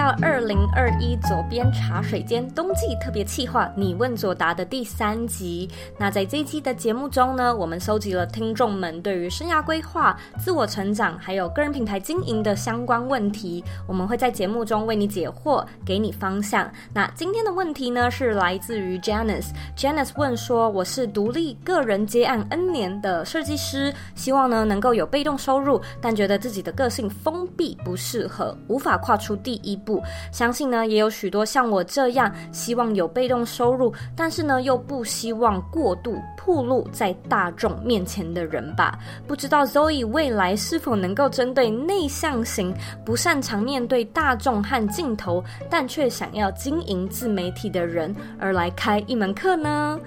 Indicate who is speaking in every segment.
Speaker 1: 到二零二一左边茶水间冬季特别企划“你问左答”的第三集。那在这一期的节目中呢，我们收集了听众们对于生涯规划、自我成长还有个人品牌经营的相关问题，我们会在节目中为你解惑，给你方向。那今天的问题呢，是来自于 Janice。Janice 问说：“我是独立个人接案 N 年的设计师，希望呢能够有被动收入，但觉得自己的个性封闭不适合，无法跨出第一步。相信呢也有许多像我这样，希望有被动收入，但是呢又不希望过度暴露在大众面前的人吧？不知道 Zoe 未来是否能够针对内向型、不擅长面对大众和镜头，但却想要经营自媒体的人而来开一门课呢？”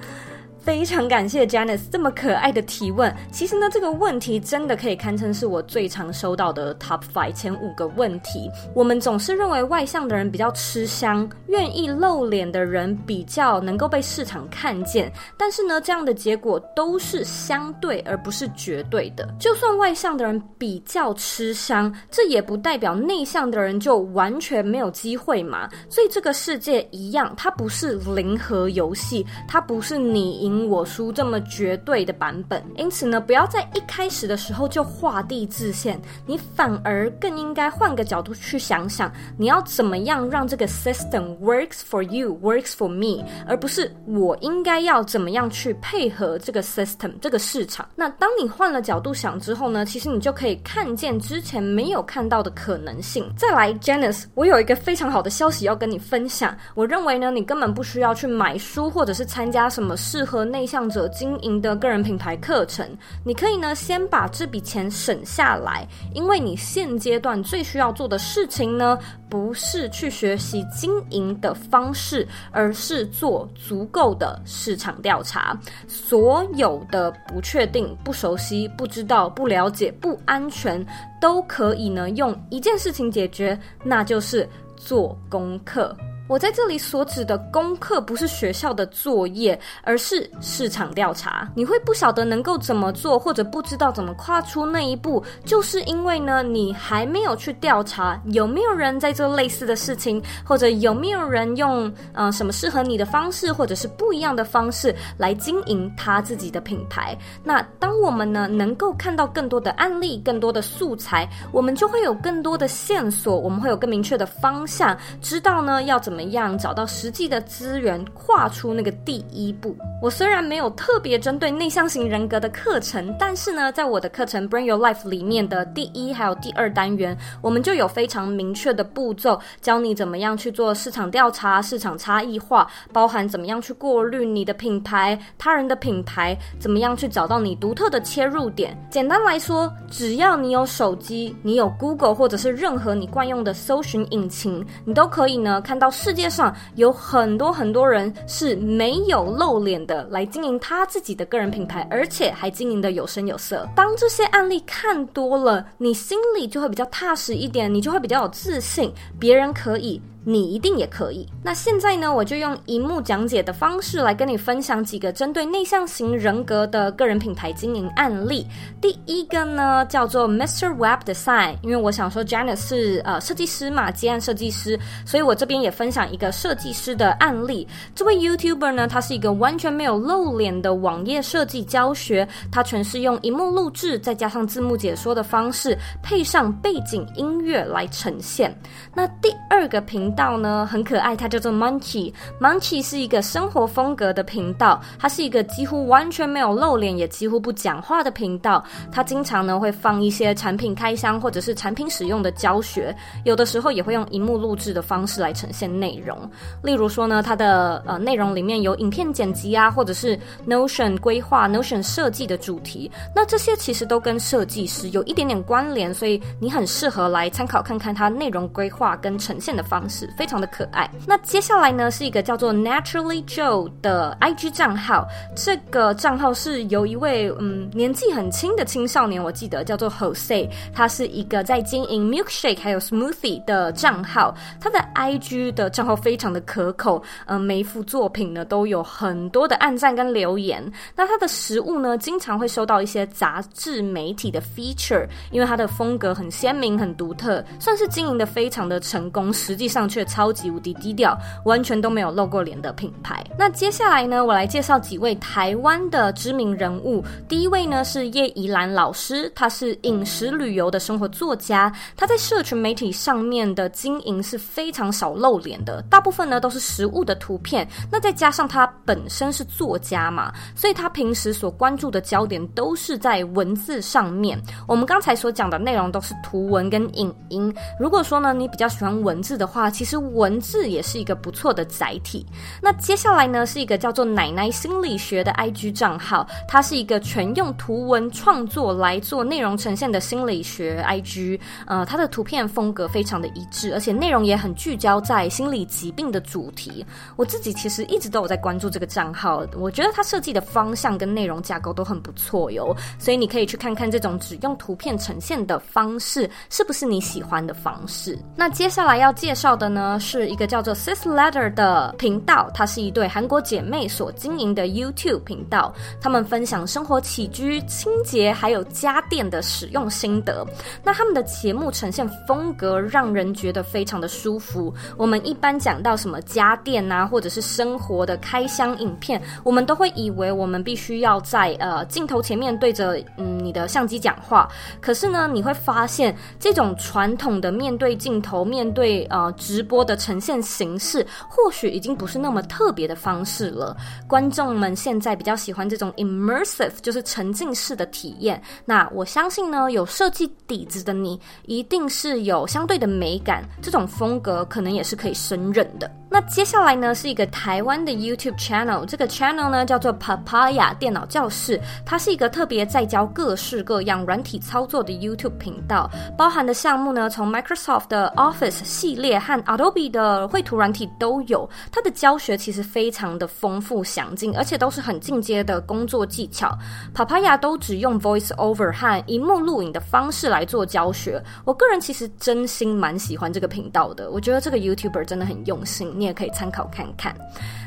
Speaker 1: 非常感谢 Janice 这么可爱的提问。其实呢，这个问题真的可以堪称是我最常收到的 Top Five 前五个问题。我们总是认为外向的人比较吃香，愿意露脸的人比较能够被市场看见。但是呢，这样的结果都是相对而不是绝对的。就算外向的人比较吃香，这也不代表内向的人就完全没有机会嘛。所以这个世界一样，它不是零和游戏，它不是你赢。我输这么绝对的版本，因此呢，不要在一开始的时候就画地自限，你反而更应该换个角度去想想，你要怎么样让这个 system works for you, works for me，而不是我应该要怎么样去配合这个 system 这个市场。那当你换了角度想之后呢，其实你就可以看见之前没有看到的可能性。再来，Janice，我有一个非常好的消息要跟你分享。我认为呢，你根本不需要去买书或者是参加什么适合内向者经营的个人品牌课程，你可以呢先把这笔钱省下来，因为你现阶段最需要做的事情呢，不是去学习经营的方式，而是做足够的市场调查。所有的不确定、不熟悉、不知道、不了解、不安全，都可以呢用一件事情解决，那就是做功课。我在这里所指的功课，不是学校的作业，而是市场调查。你会不晓得能够怎么做，或者不知道怎么跨出那一步，就是因为呢，你还没有去调查有没有人在做类似的事情，或者有没有人用呃什么适合你的方式，或者是不一样的方式来经营他自己的品牌。那当我们呢能够看到更多的案例，更多的素材，我们就会有更多的线索，我们会有更明确的方向，知道呢要怎。怎么样找到实际的资源，跨出那个第一步？我虽然没有特别针对内向型人格的课程，但是呢，在我的课程《Bring Your Life》里面的第一还有第二单元，我们就有非常明确的步骤，教你怎么样去做市场调查、市场差异化，包含怎么样去过滤你的品牌、他人的品牌，怎么样去找到你独特的切入点。简单来说，只要你有手机，你有 Google 或者是任何你惯用的搜寻引擎，你都可以呢看到。世界上有很多很多人是没有露脸的，来经营他自己的个人品牌，而且还经营的有声有色。当这些案例看多了，你心里就会比较踏实一点，你就会比较有自信，别人可以。你一定也可以。那现在呢，我就用荧幕讲解的方式来跟你分享几个针对内向型人格的个人品牌经营案例。第一个呢，叫做 Mr. Web Design，因为我想说 Janice 是呃设计师嘛，接案设计师，所以我这边也分享一个设计师的案例。这位 YouTuber 呢，他是一个完全没有露脸的网页设计教学，他全是用荧幕录制再加上字幕解说的方式，配上背景音乐来呈现。那第二个平道呢很可爱，它叫做 Monkey。Monkey 是一个生活风格的频道，它是一个几乎完全没有露脸，也几乎不讲话的频道。它经常呢会放一些产品开箱或者是产品使用的教学，有的时候也会用荧幕录制的方式来呈现内容。例如说呢，它的呃内容里面有影片剪辑啊，或者是 Notion 规划、Notion 设计的主题。那这些其实都跟设计师有一点点关联，所以你很适合来参考看看它内容规划跟呈现的方式。非常的可爱。那接下来呢，是一个叫做 Naturally Joe 的 IG 账号，这个账号是由一位嗯年纪很轻的青少年，我记得叫做 Jose，他是一个在经营 milkshake 还有 smoothie 的账号，他的 IG 的账号非常的可口，嗯，每一幅作品呢都有很多的按赞跟留言。那他的食物呢，经常会收到一些杂志媒体的 feature，因为他的风格很鲜明、很独特，算是经营的非常的成功，实际上却超级无敌低调，完全都没有露过脸的品牌。那接下来呢，我来介绍几位台湾的知名人物。第一位呢是叶怡兰老师，他是饮食旅游的生活作家，他在社群媒体上面的经营是非常少露脸的，大部分呢都是食物的图片。那再加上他本身是作家嘛，所以他平时所关注的焦点都是在文字上面。我们刚才所讲的内容都是图文跟影音。如果说呢，你比较喜欢文字的话，其其实文字也是一个不错的载体。那接下来呢，是一个叫做奶奶心理学的 IG 账号，它是一个全用图文创作来做内容呈现的心理学 IG。呃，它的图片风格非常的一致，而且内容也很聚焦在心理疾病的主题。我自己其实一直都有在关注这个账号，我觉得它设计的方向跟内容架构都很不错哟，所以你可以去看看这种只用图片呈现的方式是不是你喜欢的方式。那接下来要介绍的呢，是一个叫做 Sis Letter 的频道，它是一对韩国姐妹所经营的 YouTube 频道，他们分享生活起居、清洁还有家电的使用心得。那他们的节目呈现风格让人觉得非常的舒服。我们一般讲到什么家电啊，或者是生活的开箱影片，我们都会以为我们必须要在呃镜头前面对着嗯你的相机讲话。可是呢，你会发现这种传统的面对镜头、面对呃直播的呈现形式，或许已经不是那么特别的方式了。观众们现在比较喜欢这种 immersive，就是沉浸式的体验。那我相信呢，有设计底子的你，一定是有相对的美感，这种风格可能也是可以胜任的。那接下来呢，是一个台湾的 YouTube channel，这个 channel 呢叫做 Papaya 电脑教室，它是一个特别在教各式各样软体操作的 YouTube 频道，包含的项目呢，从 Microsoft 的 Office 系列和 Adobe 的绘图软体都有。它的教学其实非常的丰富详尽，而且都是很进阶的工作技巧。Papaya 都只用 Voice Over 和荧幕录影的方式来做教学。我个人其实真心蛮喜欢这个频道的，我觉得这个 YouTuber 真的很用心。你也可以参考看看。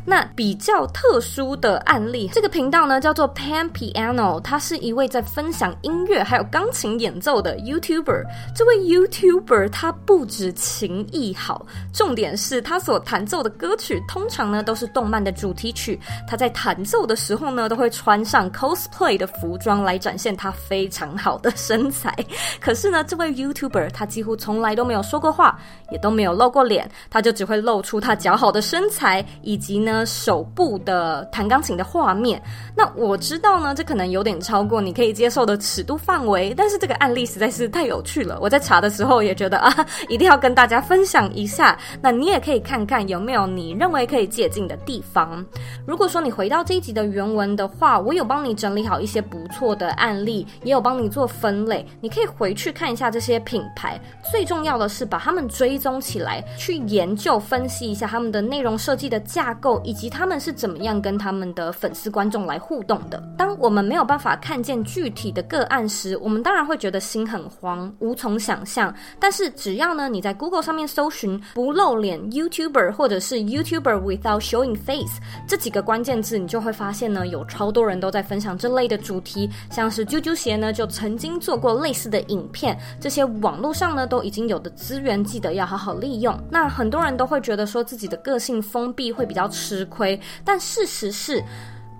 Speaker 1: 那比较特殊的案例，这个频道呢叫做 Pan Piano，他是一位在分享音乐还有钢琴演奏的 YouTuber。这位 YouTuber 他不止琴艺好，重点是他所弹奏的歌曲通常呢都是动漫的主题曲。他在弹奏的时候呢都会穿上 cosplay 的服装来展现他非常好的身材。可是呢，这位 YouTuber 他几乎从来都没有说过话，也都没有露过脸，他就只会露出他姣好的身材以及呢。手部的弹钢琴的画面，那我知道呢，这可能有点超过你可以接受的尺度范围，但是这个案例实在是太有趣了。我在查的时候也觉得啊，一定要跟大家分享一下。那你也可以看看有没有你认为可以借鉴的地方。如果说你回到这一集的原文的话，我有帮你整理好一些不错的案例，也有帮你做分类，你可以回去看一下这些品牌。最重要的是把他们追踪起来，去研究分析一下他们的内容设计的架构。以及他们是怎么样跟他们的粉丝观众来互动的？当我们没有办法看见具体的个案时，我们当然会觉得心很慌，无从想象。但是只要呢，你在 Google 上面搜寻“不露脸 YouTuber” 或者是 “YouTuber without showing face” 这几个关键字，你就会发现呢，有超多人都在分享这类的主题。像是啾啾鞋呢，就曾经做过类似的影片。这些网络上呢都已经有的资源，记得要好好利用。那很多人都会觉得说自己的个性封闭会比较。吃亏，但事实是。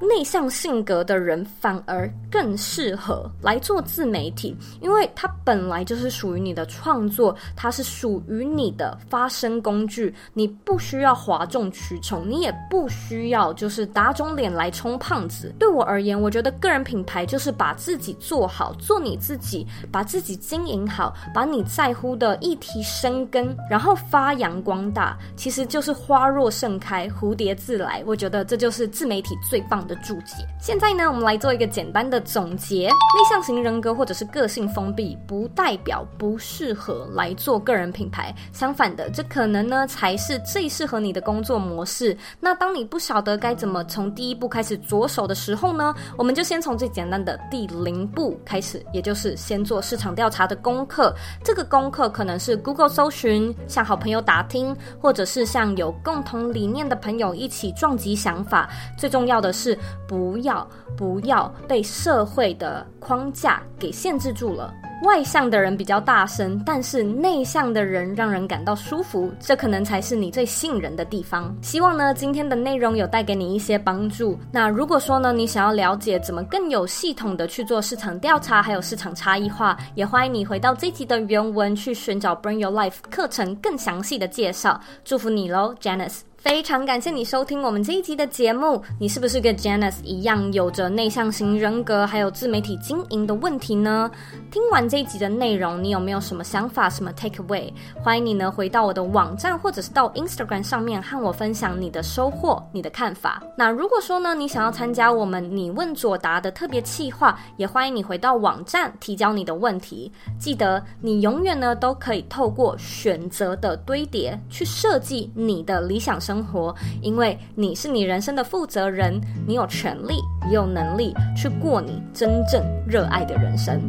Speaker 1: 内向性格的人反而更适合来做自媒体，因为它本来就是属于你的创作，它是属于你的发声工具，你不需要哗众取宠，你也不需要就是打肿脸来充胖子。对我而言，我觉得个人品牌就是把自己做好，做你自己，把自己经营好，把你在乎的议题生根，然后发扬光大，其实就是花若盛开，蝴蝶自来。我觉得这就是自媒体最棒的注解。现在呢，我们来做一个简单的总结：内向型人格或者是个性封闭，不代表不适合来做个人品牌。相反的，这可能呢才是最适合你的工作模式。那当你不晓得该怎么从第一步开始着手的时候呢，我们就先从最简单的第零步开始，也就是先做市场调查的功课。这个功课可能是 Google 搜寻，向好朋友打听，或者是向有共同理念的朋友一起撞击想法。最重要的是，不要不要被社会的框架给限制住了。外向的人比较大声，但是内向的人让人感到舒服，这可能才是你最吸引人的地方。希望呢，今天的内容有带给你一些帮助。那如果说呢，你想要了解怎么更有系统的去做市场调查，还有市场差异化，也欢迎你回到这集的原文去寻找 Bring Your Life 课程更详细的介绍。祝福你喽，Janice。非常感谢你收听我们这一集的节目。你是不是跟 Janice 一样有着内向型人格，还有自媒体经营的问题呢？听完这一集的内容，你有没有什么想法、什么 take away？欢迎你呢回到我的网站，或者是到 Instagram 上面和我分享你的收获、你的看法。那如果说呢，你想要参加我们你问左答的特别企划，也欢迎你回到网站提交你的问题。记得你永远呢都可以透过选择的堆叠去设计你的理想生生活，因为你是你人生的负责人，你有权利也有能力去过你真正热爱的人生。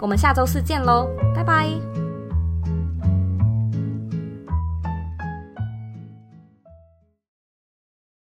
Speaker 1: 我们下周四见喽，拜拜。